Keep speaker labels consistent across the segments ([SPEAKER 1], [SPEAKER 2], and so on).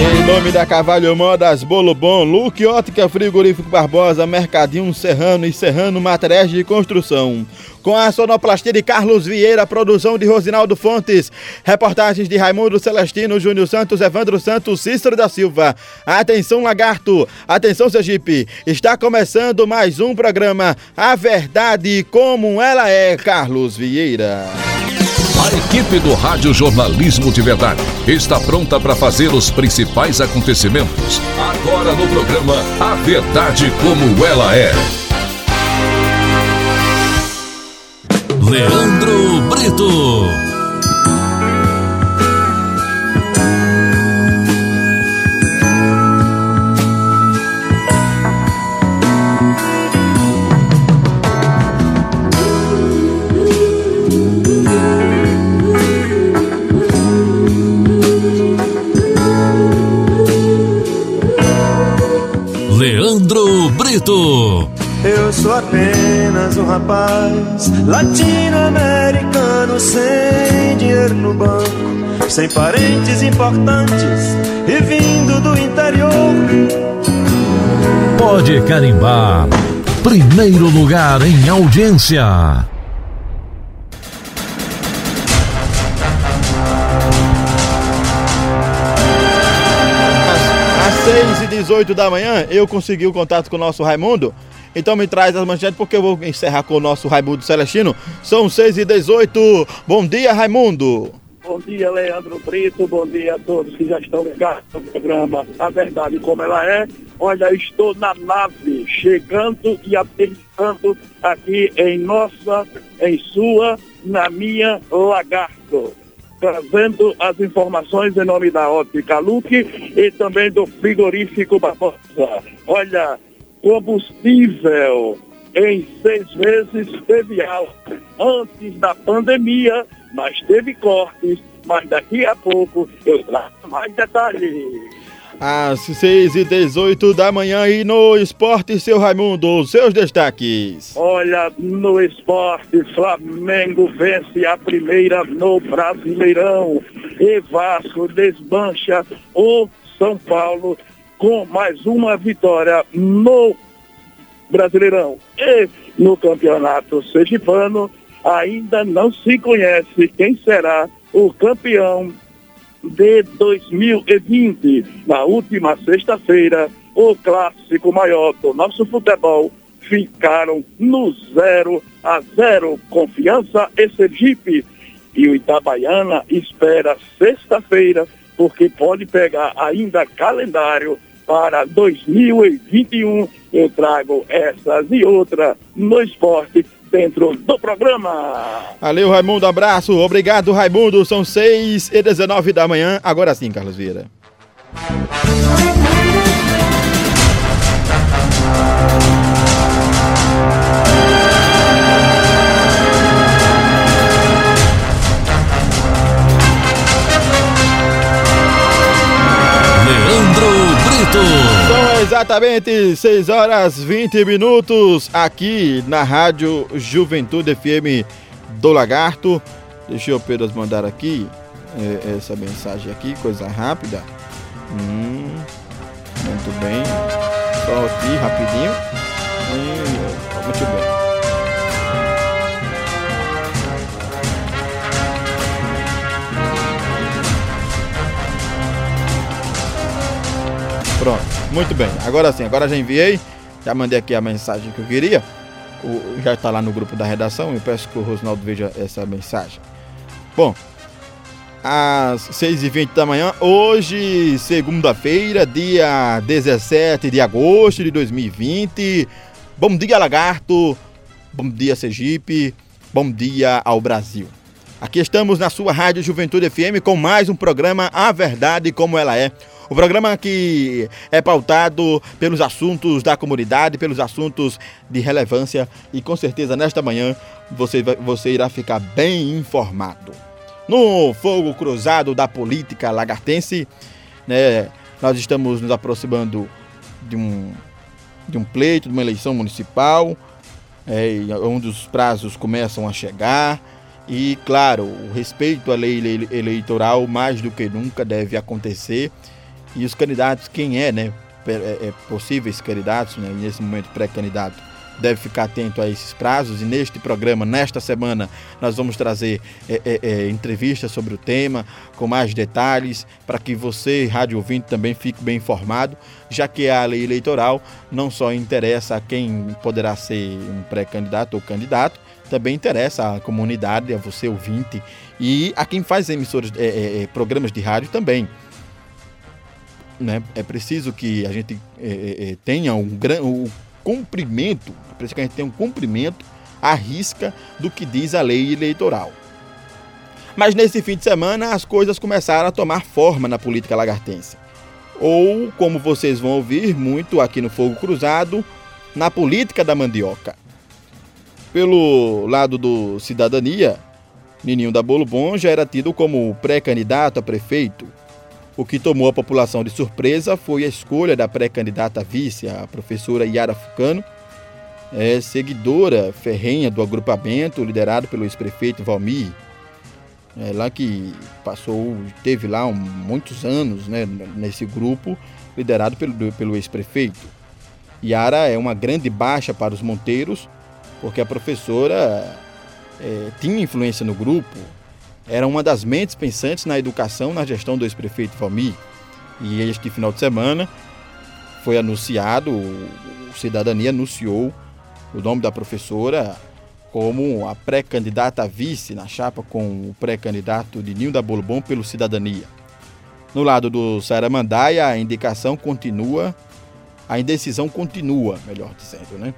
[SPEAKER 1] Em nome da Cavalho Modas, Bolo Bom, Luque Ótica Frigorífico Barbosa, Mercadinho Serrano e Serrano Materiais de Construção. Com a sonoplastia de Carlos Vieira, produção de Rosinaldo Fontes, reportagens de Raimundo Celestino, Júnior Santos, Evandro Santos, Cícero da Silva. Atenção, Lagarto, atenção, Sergipe. Está começando mais um programa A Verdade Como Ela É, Carlos Vieira.
[SPEAKER 2] A equipe do Rádio Jornalismo de Verdade está pronta para fazer os principais acontecimentos. Agora no programa A Verdade Como Ela É. Leandro Brito. Brito.
[SPEAKER 3] Eu sou apenas um rapaz latino-americano sem dinheiro no banco, sem parentes importantes e vindo do interior.
[SPEAKER 2] Pode carimbar. Primeiro lugar em audiência.
[SPEAKER 1] Às 6 e 18 da manhã, eu consegui o contato com o nosso Raimundo. Então me traz as manchetes porque eu vou encerrar com o nosso Raimundo Celestino. São 6 e 18 Bom dia, Raimundo.
[SPEAKER 4] Bom dia, Leandro Brito. Bom dia a todos que já estão ligados no programa A Verdade Como Ela É. Olha, estou na nave, chegando e aterrissando aqui em nossa, em sua, na minha Lagarto. Trazendo as informações em nome da Ótica Luque e também do frigorífico Barbosa. Olha, combustível em seis meses teve alta antes da pandemia, mas teve cortes. Mas daqui a pouco eu trago mais detalhes.
[SPEAKER 1] Às 6 e 18 da manhã e no esporte, seu Raimundo, seus destaques.
[SPEAKER 4] Olha, no esporte, Flamengo vence a primeira no Brasileirão. E Vasco desmancha o São Paulo com mais uma vitória no Brasileirão. E no Campeonato Sergipano ainda não se conhece quem será o campeão de 2020. Na última sexta-feira, o clássico maior do nosso futebol ficaram no 0 a 0. Confiança e Sergipe. E o Itabaiana espera sexta-feira, porque pode pegar ainda calendário para 2021. Eu trago essas e outras no esporte dentro do programa.
[SPEAKER 1] Valeu, Raimundo, abraço. Obrigado, Raimundo. São 6 e 19 da manhã. Agora sim, Carlos Vieira. Exatamente 6 horas 20 minutos aqui na Rádio Juventude FM do Lagarto. Deixa eu apenas mandar aqui é, essa mensagem aqui, coisa rápida. Hum, muito bem. Só aqui, rapidinho. Hum, muito bem. Pronto, muito bem. Agora sim, agora já enviei. Já mandei aqui a mensagem que eu queria. O, já está lá no grupo da redação. Eu peço que o Rosnaldo veja essa mensagem. Bom, às 6h20 da manhã, hoje, segunda-feira, dia 17 de agosto de 2020. Bom dia, Lagarto. Bom dia, Sergipe. Bom dia ao Brasil. Aqui estamos na sua Rádio Juventude FM com mais um programa A Verdade Como Ela É. O programa que é pautado pelos assuntos da comunidade, pelos assuntos de relevância e com certeza nesta manhã você, vai- você irá ficar bem informado. No fogo cruzado da política lagartense, né, nós estamos nos aproximando de um, de um pleito, de uma eleição municipal, é, onde os prazos começam a chegar. E, claro, o respeito à lei ele- eleitoral, mais do que nunca, deve acontecer. E os candidatos, quem é, né? É, é, possíveis candidatos, né, nesse momento pré-candidato, deve ficar atento a esses prazos. E neste programa, nesta semana, nós vamos trazer é, é, é, entrevistas sobre o tema, com mais detalhes, para que você, rádio ouvinte, também fique bem informado, já que a lei eleitoral não só interessa a quem poderá ser um pré-candidato ou candidato, também interessa à comunidade, a você ouvinte e a quem faz emissoras, é, é, programas de rádio também. Né? É preciso que a gente é, tenha um, um cumprimento por isso que a gente tem um cumprimento à risca do que diz a lei eleitoral. Mas nesse fim de semana as coisas começaram a tomar forma na política lagartense. Ou, como vocês vão ouvir muito aqui no Fogo Cruzado, na política da mandioca. Pelo lado do Cidadania, Nininho da Bolo Bom já era tido como pré-candidato a prefeito. O que tomou a população de surpresa foi a escolha da pré-candidata vice, a professora Yara Fucano, é seguidora ferrenha do agrupamento liderado pelo ex-prefeito Valmir, é, lá que passou, teve lá um, muitos anos né, nesse grupo liderado pelo, pelo ex-prefeito. Yara é uma grande baixa para os Monteiros, porque a professora é, tinha influência no grupo, era uma das mentes pensantes na educação na gestão do ex-prefeito Valmir. E este final de semana foi anunciado, o Cidadania anunciou o nome da professora como a pré-candidata a vice na chapa com o pré-candidato de Ninho da Bolbon pelo Cidadania. No lado do Saramandaia, a indicação continua, a indecisão continua, melhor dizendo, né?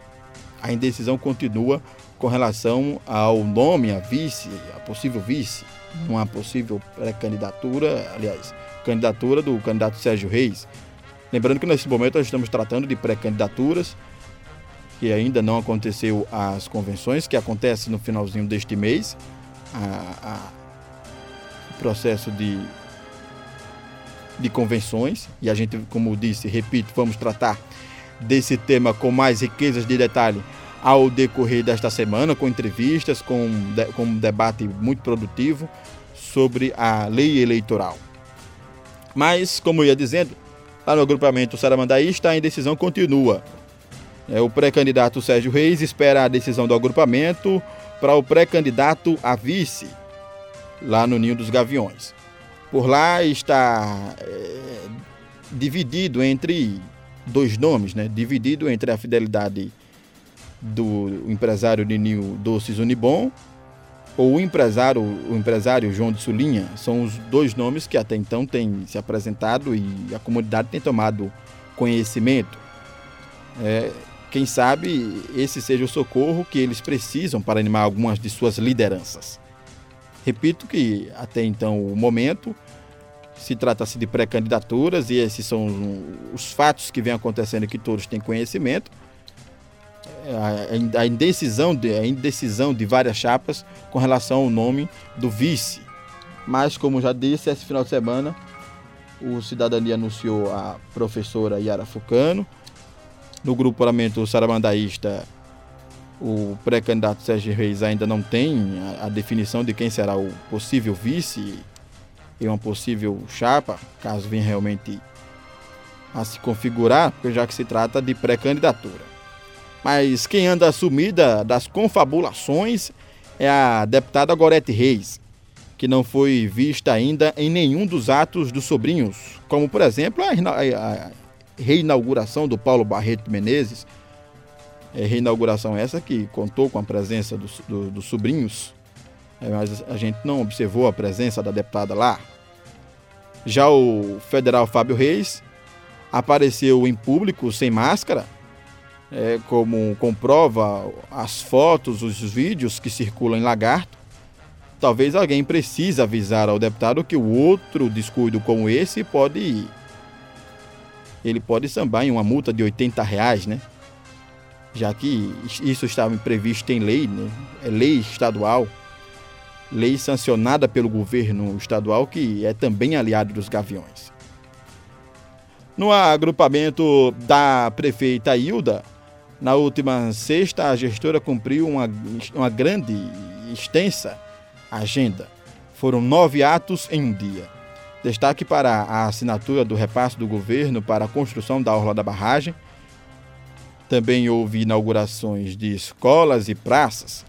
[SPEAKER 1] A indecisão continua com relação ao nome, a vice, a possível vice, uma possível pré-candidatura, aliás, candidatura do candidato Sérgio Reis. Lembrando que nesse momento nós estamos tratando de pré-candidaturas que ainda não aconteceu as convenções, que acontece no finalzinho deste mês, a, a, processo de, de convenções, e a gente, como disse, repito, vamos tratar desse tema com mais riquezas de detalhe ao decorrer desta semana, com entrevistas, com, com um debate muito produtivo sobre a lei eleitoral. Mas, como eu ia dizendo, lá no agrupamento Saramandaísta, a indecisão continua. É, o pré-candidato Sérgio Reis espera a decisão do agrupamento para o pré-candidato a vice, lá no Ninho dos Gaviões. Por lá está é, dividido entre dois nomes, né? dividido entre a fidelidade do empresário Ninho Doces Unibon ou o empresário, o empresário João de Sulinha. São os dois nomes que até então têm se apresentado e a comunidade tem tomado conhecimento. É, quem sabe esse seja o socorro que eles precisam para animar algumas de suas lideranças. Repito que até então o momento se trata-se de pré-candidaturas e esses são os fatos que vêm acontecendo que todos têm conhecimento. A indecisão de, a indecisão de várias chapas com relação ao nome do vice. Mas, como já disse, esse final de semana o Cidadania anunciou a professora Yara Fucano, no grupo parlamento saramandaísta, o pré-candidato Sérgio Reis ainda não tem a, definição de quem será o possível vice e uma possível chapa, caso venha realmente a se configurar, já que se trata de pré-candidatura. Mas quem anda assumida das confabulações é a deputada Gorete Reis, que não foi vista ainda em nenhum dos atos dos sobrinhos, como por exemplo a, reinauguração do Paulo Barreto Menezes, é, reinauguração essa que contou com a presença dos, do, dos sobrinhos, é, mas a gente não observou a presença da deputada lá. Já o federal Fábio Reis apareceu em público sem máscara, é, como comprova as fotos, os vídeos que circulam em Lagarto. Talvez alguém precise avisar ao deputado que o outro descuido como esse pode ele pode sambar em uma multa de 80 reais, né? Já que isso estava previsto em lei, né? É lei estadual, lei sancionada pelo governo estadual, que é também aliado dos gaviões. No agrupamento da prefeita Hilda, na última sexta, a gestora cumpriu uma, uma grande e extensa agenda. Foram nove atos em um dia Destaque para a assinatura do repasse do governo para a construção da orla da barragem. Também houve inaugurações de escolas e praças.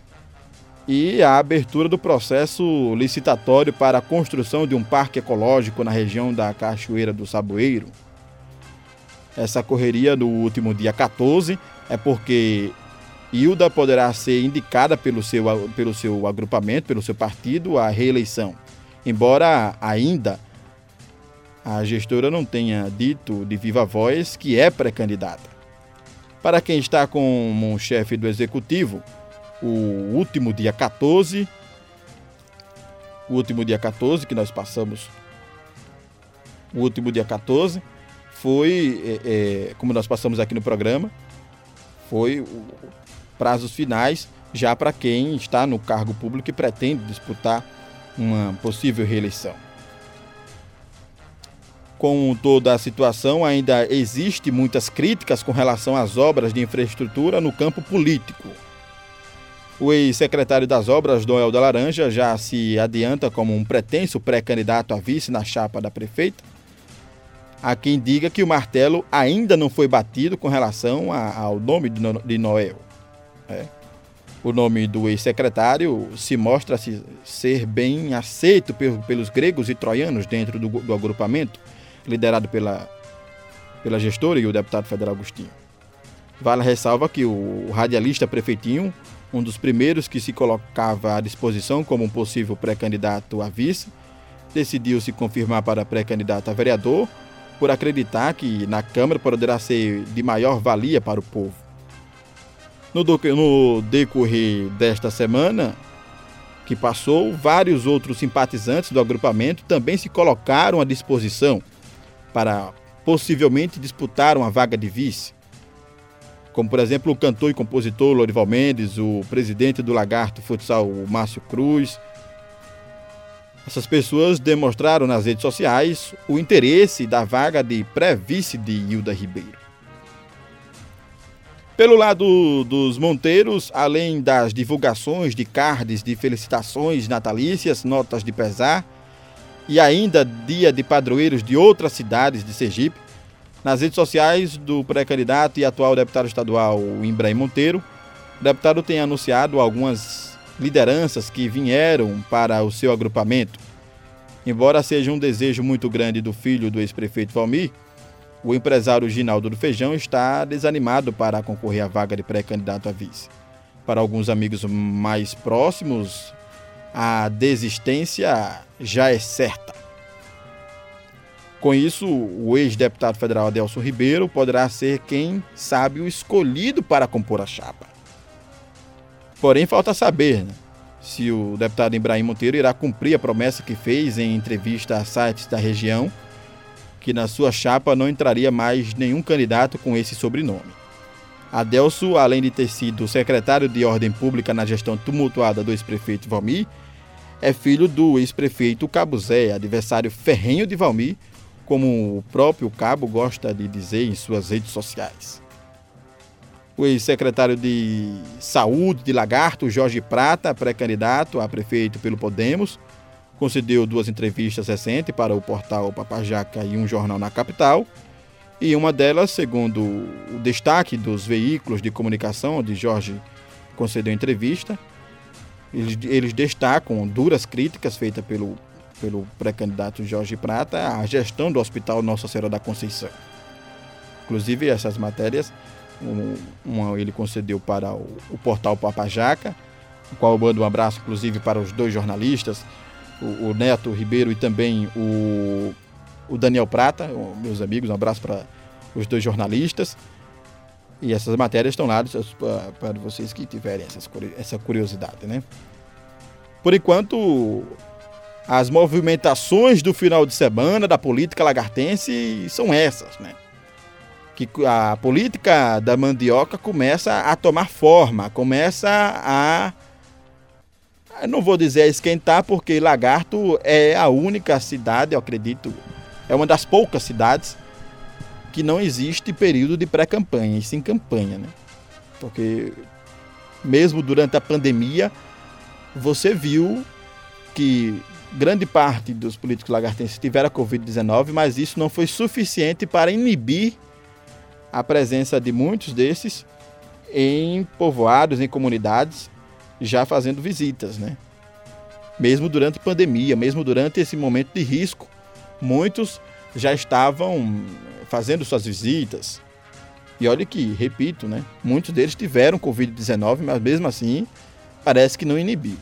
[SPEAKER 1] E a abertura do processo licitatório para a construção de um parque ecológico na região da Cachoeira do Saboeiro. Essa correria no último dia 14 é porque Hilda poderá ser indicada pelo seu, pelo seu agrupamento, pelo seu partido, à reeleição. Embora ainda a gestora não tenha dito de viva voz que é pré-candidata. Para quem está como chefe do executivo, o último dia 14, o último dia 14 que nós passamos, o último dia 14 foi, é, é, como nós passamos aqui no programa, foi o, prazos finais já para quem está no cargo público e pretende disputar uma possível reeleição com toda a situação, ainda existe muitas críticas com relação às obras de infraestrutura no campo político. O ex-secretário das Obras, Noel da Laranja, já se adianta como um pretenso pré-candidato a vice na chapa da prefeita. Há quem diga que o martelo ainda não foi batido com relação a, ao nome de Noel. É. O nome do ex-secretário se mostra -se ser bem aceito pelos gregos e troianos dentro do, do agrupamento liderado pela, pela gestora e o deputado federal Agostinho. Vale ressalva que o radialista Prefeitinho, um dos primeiros que se colocava à disposição como um possível pré-candidato a vice, decidiu se confirmar para pré-candidato a vereador por acreditar que na Câmara poderá ser de maior valia para o povo. No, no decorrer desta semana, que passou, vários outros simpatizantes do agrupamento também se colocaram à disposição para possivelmente disputar uma vaga de vice, como por exemplo o cantor e compositor Lorival Mendes, o presidente do Lagarto Futsal Márcio Cruz. Essas pessoas demonstraram nas redes sociais o interesse da vaga de pré-vice de Hilda Ribeiro. Pelo lado dos Monteiros, além das divulgações de cards de felicitações natalícias, notas de pesar, e ainda dia de padroeiros de outras cidades de Sergipe. Nas redes sociais do pré-candidato e atual deputado estadual Ibrahim Monteiro, o deputado tem anunciado algumas lideranças que vieram para o seu agrupamento. Embora seja um desejo muito grande do filho do ex-prefeito Valmir, o empresário Ginaldo do Feijão está desanimado para concorrer à vaga de pré-candidato a vice. Para alguns amigos mais próximos, a desistência já é certa. Com isso, o ex-deputado federal Adelson Ribeiro poderá ser quem sabe o escolhido para compor a chapa. Porém, falta saber né, se o deputado Ibrahim Monteiro irá cumprir a promessa que fez em entrevista a sites da região, que na sua chapa não entraria mais nenhum candidato com esse sobrenome. Adelso, além de ter sido secretário de Ordem Pública na gestão tumultuada do ex-prefeito Valmir, é filho do ex-prefeito Cabo Zé, adversário ferrenho de Valmir, como o próprio Cabo gosta de dizer em suas redes sociais. O ex-secretário de Saúde de Lagarto, Jorge Prata, pré-candidato a prefeito pelo Podemos, concedeu duas entrevistas recentes para o portal Papajaca e um jornal na capital. E uma delas, segundo o destaque dos veículos de comunicação onde Jorge concedeu entrevista, eles, eles destacam duras críticas feitas pelo, pelo pré-candidato Jorge Prata à gestão do Hospital Nossa Senhora da Conceição. Inclusive, essas matérias um, uma ele concedeu para o, o portal Papajaca, o qual eu mando um abraço, inclusive, para os dois jornalistas, o, o Neto Ribeiro e também o, o Daniel Prata, meus amigos, um abraço para os dois jornalistas. E essas matérias estão lá para vocês que tiverem essas, essa curiosidade, né? Por enquanto, as movimentações do final de semana da política lagartense são essas, né? Que a política da mandioca começa a tomar forma, começa a não vou dizer esquentar, porque Lagarto é a única cidade, eu acredito, é uma das poucas cidades que não existe período de pré-campanha, e sim campanha, né? Porque mesmo durante a pandemia, você viu que grande parte dos políticos lagartenses tiveram a Covid-19, mas isso não foi suficiente para inibir a presença de muitos desses em povoados, em comunidades, já fazendo visitas, né? Mesmo durante pandemia, mesmo durante esse momento de risco, muitos já estavam fazendo suas visitas. E olha que, repito, né? Muitos deles tiveram Covid-19, mas mesmo assim parece que não inibiu.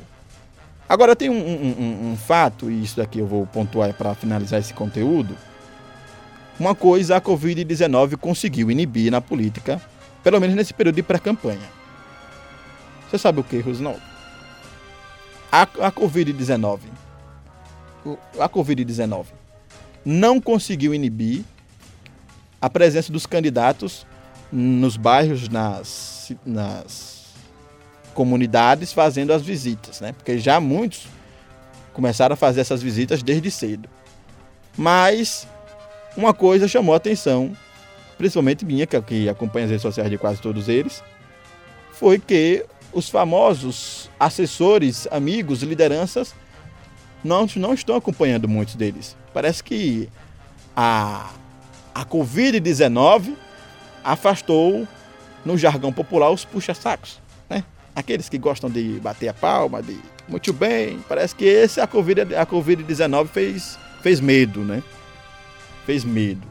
[SPEAKER 1] Agora tem um, um, um fato, e isso daqui eu vou pontuar para finalizar esse conteúdo. Uma coisa a Covid-19 conseguiu inibir na política, pelo menos nesse período de pré-campanha. Você sabe o que, Rosinaldo? A, a Covid-19. A Covid-19 não conseguiu inibir a presença dos candidatos nos bairros, nas, nas comunidades fazendo as visitas, né? Porque já muitos começaram a fazer essas visitas desde cedo. Mas uma coisa chamou a atenção, principalmente minha, que, que acompanha as redes sociais de quase todos eles, foi que os famosos assessores, amigos, lideranças não, não estão acompanhando muitos deles. Parece que a, a Covid-19 afastou, no jargão popular, os puxa-sacos aqueles que gostam de bater a palma, de muito bem. Parece que esse a Covid a Covid-19 fez fez medo, né? Fez medo.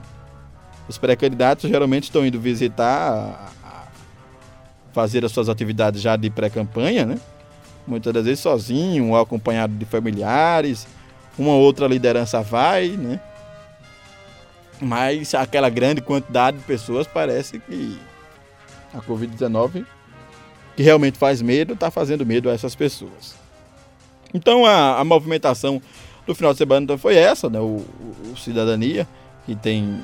[SPEAKER 1] Os pré-candidatos geralmente estão indo visitar, fazer as suas atividades já de pré-campanha, né? Muitas das vezes sozinho ou acompanhado de familiares. Uma outra liderança vai, né? Mas aquela grande quantidade de pessoas parece que a Covid-19 que realmente faz medo, está fazendo medo a essas pessoas. Então a, a movimentação do final de semana então, foi essa, né? o, o, Cidadania, que tem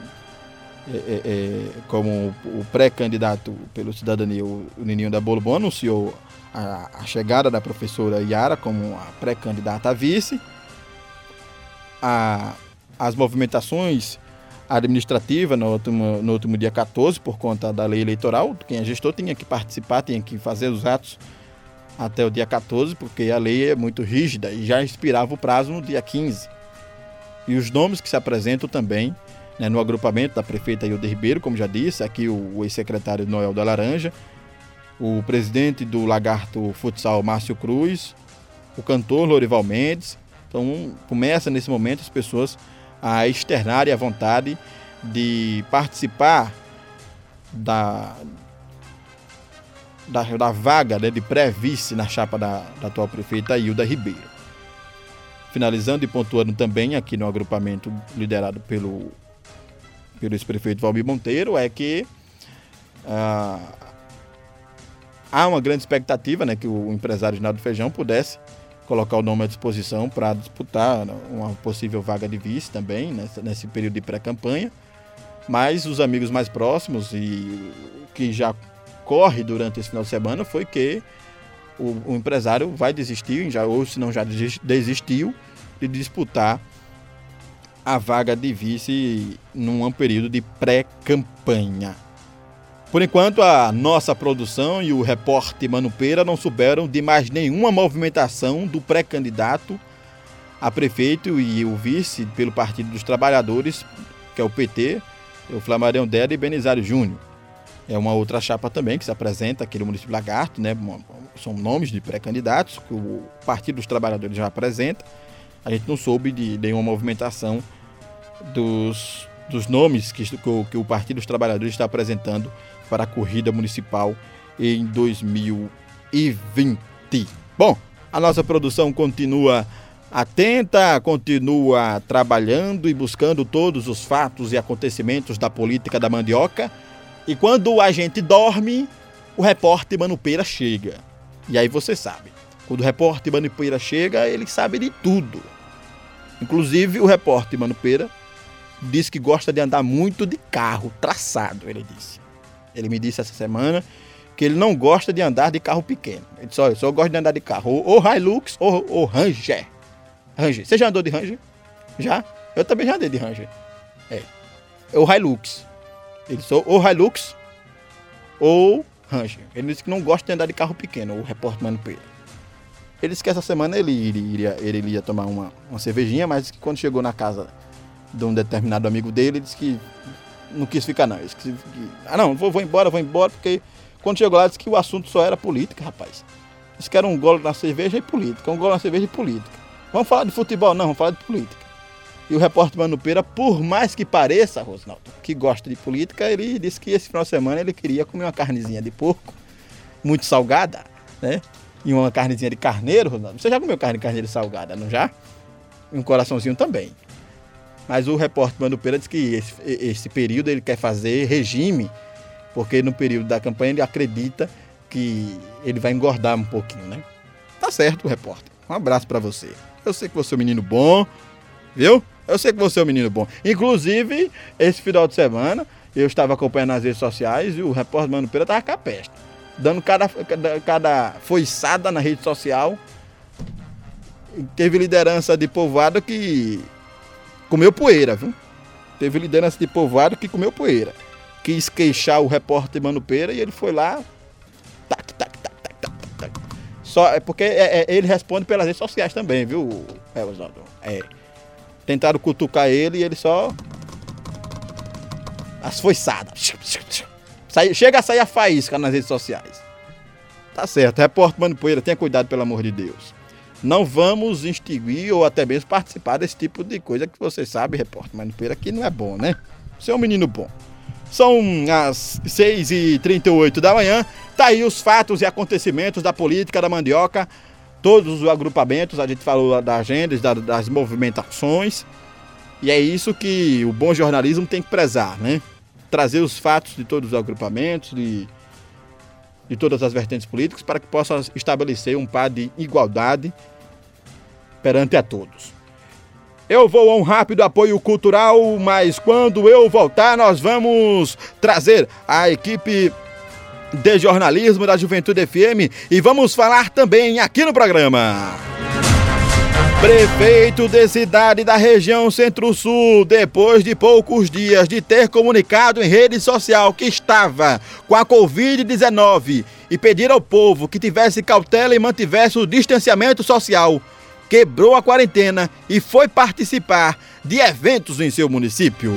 [SPEAKER 1] é, é, é como o pré-candidato pelo Cidadania, o, o Nininho da Bolo Bom, anunciou a, a, chegada da professora Yara como a pré-candidata a vice. A, as movimentações administrativa no último, no último dia 14, por conta da lei eleitoral. Quem é gestor tinha que participar, tinha que fazer os atos até o dia 14, porque a lei é muito rígida e já expirava o prazo no dia 15. E os nomes que se apresentam também né, no agrupamento da prefeita Hilda Ribeiro, como já disse, aqui o, o ex-secretário Noel da Laranja, o presidente do Lagarto Futsal Márcio Cruz, o cantor Lorival Mendes. Então começa nesse momento as pessoas a externar a vontade de participar da, da, da vaga né, de pré-vice na chapa da, da atual prefeita Hilda Ribeiro. Finalizando e pontuando também aqui no agrupamento liderado pelo, pelo ex-prefeito Valmir Monteiro, é que ah, há uma grande expectativa né, que o empresário Ginaldo Feijão pudesse colocar o nome à disposição para disputar uma possível vaga de vice também, nessa, nesse período de pré-campanha. Mas os amigos mais próximos e que já corre durante esse final de semana foi que o, o empresário vai desistir, já, ou se não já desistiu, de disputar a vaga de vice num período de pré-campanha. Por enquanto, a nossa produção e o repórter Manupeira não souberam de mais nenhuma movimentação do pré-candidato a prefeito e o vice pelo Partido dos Trabalhadores, que é o PT, o Flamarião Deda e Benizário Júnior. É uma outra chapa também que se apresenta aqui no município Lagarto, né? São nomes de pré-candidatos que o Partido dos Trabalhadores já apresenta. A gente não soube de nenhuma movimentação dos, dos nomes que, que o Partido dos Trabalhadores está apresentando para a corrida municipal em 2020. Bom, a nossa produção continua atenta, continua trabalhando e buscando todos os fatos e acontecimentos da política da mandioca. E quando a gente dorme, o repórter Manupeira chega. E aí você sabe, quando o repórter Manupeira chega, ele sabe de tudo. Inclusive o repórter Manupeira diz que gosta de andar muito de carro traçado, ele disse. Ele me disse essa semana que ele não gosta de andar de carro pequeno. Ele disse, olha, eu só gosto de andar de carro ou, ou Hilux ou, ou Ranger. Ranger. Você já andou de Ranger? Já? Eu também já andei de Ranger. É. é o Hilux. Ele só ou Hilux ou Ranger. Ele disse que não gosta de andar de carro pequeno, o repórter Mano Pedro. Ele disse que essa semana ele iria, ele iria tomar uma, uma cervejinha, mas que quando chegou na casa de um determinado amigo dele, ele disse que não quis ficar não. Ele disse que, ah não, vou, vou embora, vou embora, porque quando chegou lá disse que o assunto só era política, rapaz. Disse que era um golo na cerveja e política, um golo na cerveja e política. Vamos falar de futebol? Não, vamos falar de política. E o repórter Mano Pera, por mais que pareça, Rosnaldo, que gosta de política, ele disse que esse final de semana ele queria comer uma carnezinha de porco, muito salgada, né? E uma carnezinha de carneiro, Rosnaldo. Você já comeu carne de carneiro salgada, não já? E um coraçãozinho também. Mas o repórter Mano Pera disse que esse, esse período ele quer fazer regime, porque no período da campanha ele acredita que ele vai engordar um pouquinho, né? Tá certo, repórter. Um abraço para você. Eu sei que você é um menino bom, viu? Eu sei que você é um menino bom. Inclusive, esse final de semana, eu estava acompanhando nas redes sociais e o repórter Mano Pera estava com a peste. Dando cada, cada, cada foiçada na rede social. Teve liderança de povoado que comeu poeira, viu? Teve liderança de povoado que comeu poeira. Quis queixar o repórter Mano Pera e ele foi lá. Tac, tac, tac, tac, tac, tac. Só, é porque é, é, ele responde pelas redes sociais também, viu, Oswaldo? É. Tentaram cutucar ele e ele só. As foiçadas. Sai, chega a sair a faísca nas redes sociais. Tá certo. Repórter Mano Poeira, tenha cuidado, pelo amor de Deus. Não vamos extinguir ou até mesmo participar desse tipo de coisa que você sabe, repórter Mano Poeira, que não é bom, né? Você é um menino bom. São as 6h38 da manhã. Tá aí os fatos e acontecimentos da política da mandioca todos os agrupamentos, a gente falou da agenda, das movimentações. E é isso que o bom jornalismo tem que prezar, né? Trazer os fatos de todos os agrupamentos, de, de todas as vertentes políticas, para que possa estabelecer um par de igualdade perante a todos. Eu vou a um rápido apoio cultural, mas quando eu voltar, nós vamos trazer a equipe de jornalismo da Juventude FM e vamos falar também aqui no programa. Prefeito de cidade da região Centro-Sul, depois de poucos dias de ter comunicado em rede social que estava com a Covid-19 e pedir ao povo que tivesse cautela e mantivesse o distanciamento social, quebrou a quarentena e foi participar de eventos em seu município.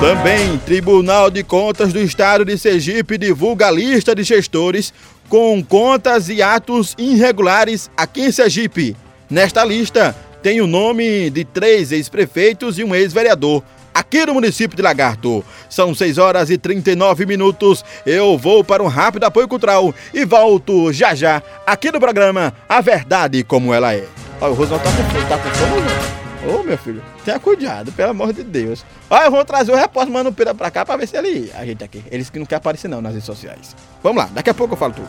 [SPEAKER 1] Também, Tribunal de Contas do Estado de Sergipe divulga a lista de gestores com contas e atos irregulares aqui em Sergipe. Nesta lista tem o nome de três ex-prefeitos e um ex-vereador aqui no município de Lagarto. São 6 horas e 39 minutos. Eu vou para um rápido apoio cultural e volto já já aqui no programa A Verdade Como Ela É. Olha, o Rosão tá com, tá com sono, né? Ô, meu filho, tenha cuidado, pelo amor de Deus. Olha, eu vou trazer o repórter Mano Pira pra cá pra ver se ele. A gente aqui. Eles que não quer aparecer não nas redes sociais. Vamos lá, daqui a pouco eu falo tudo.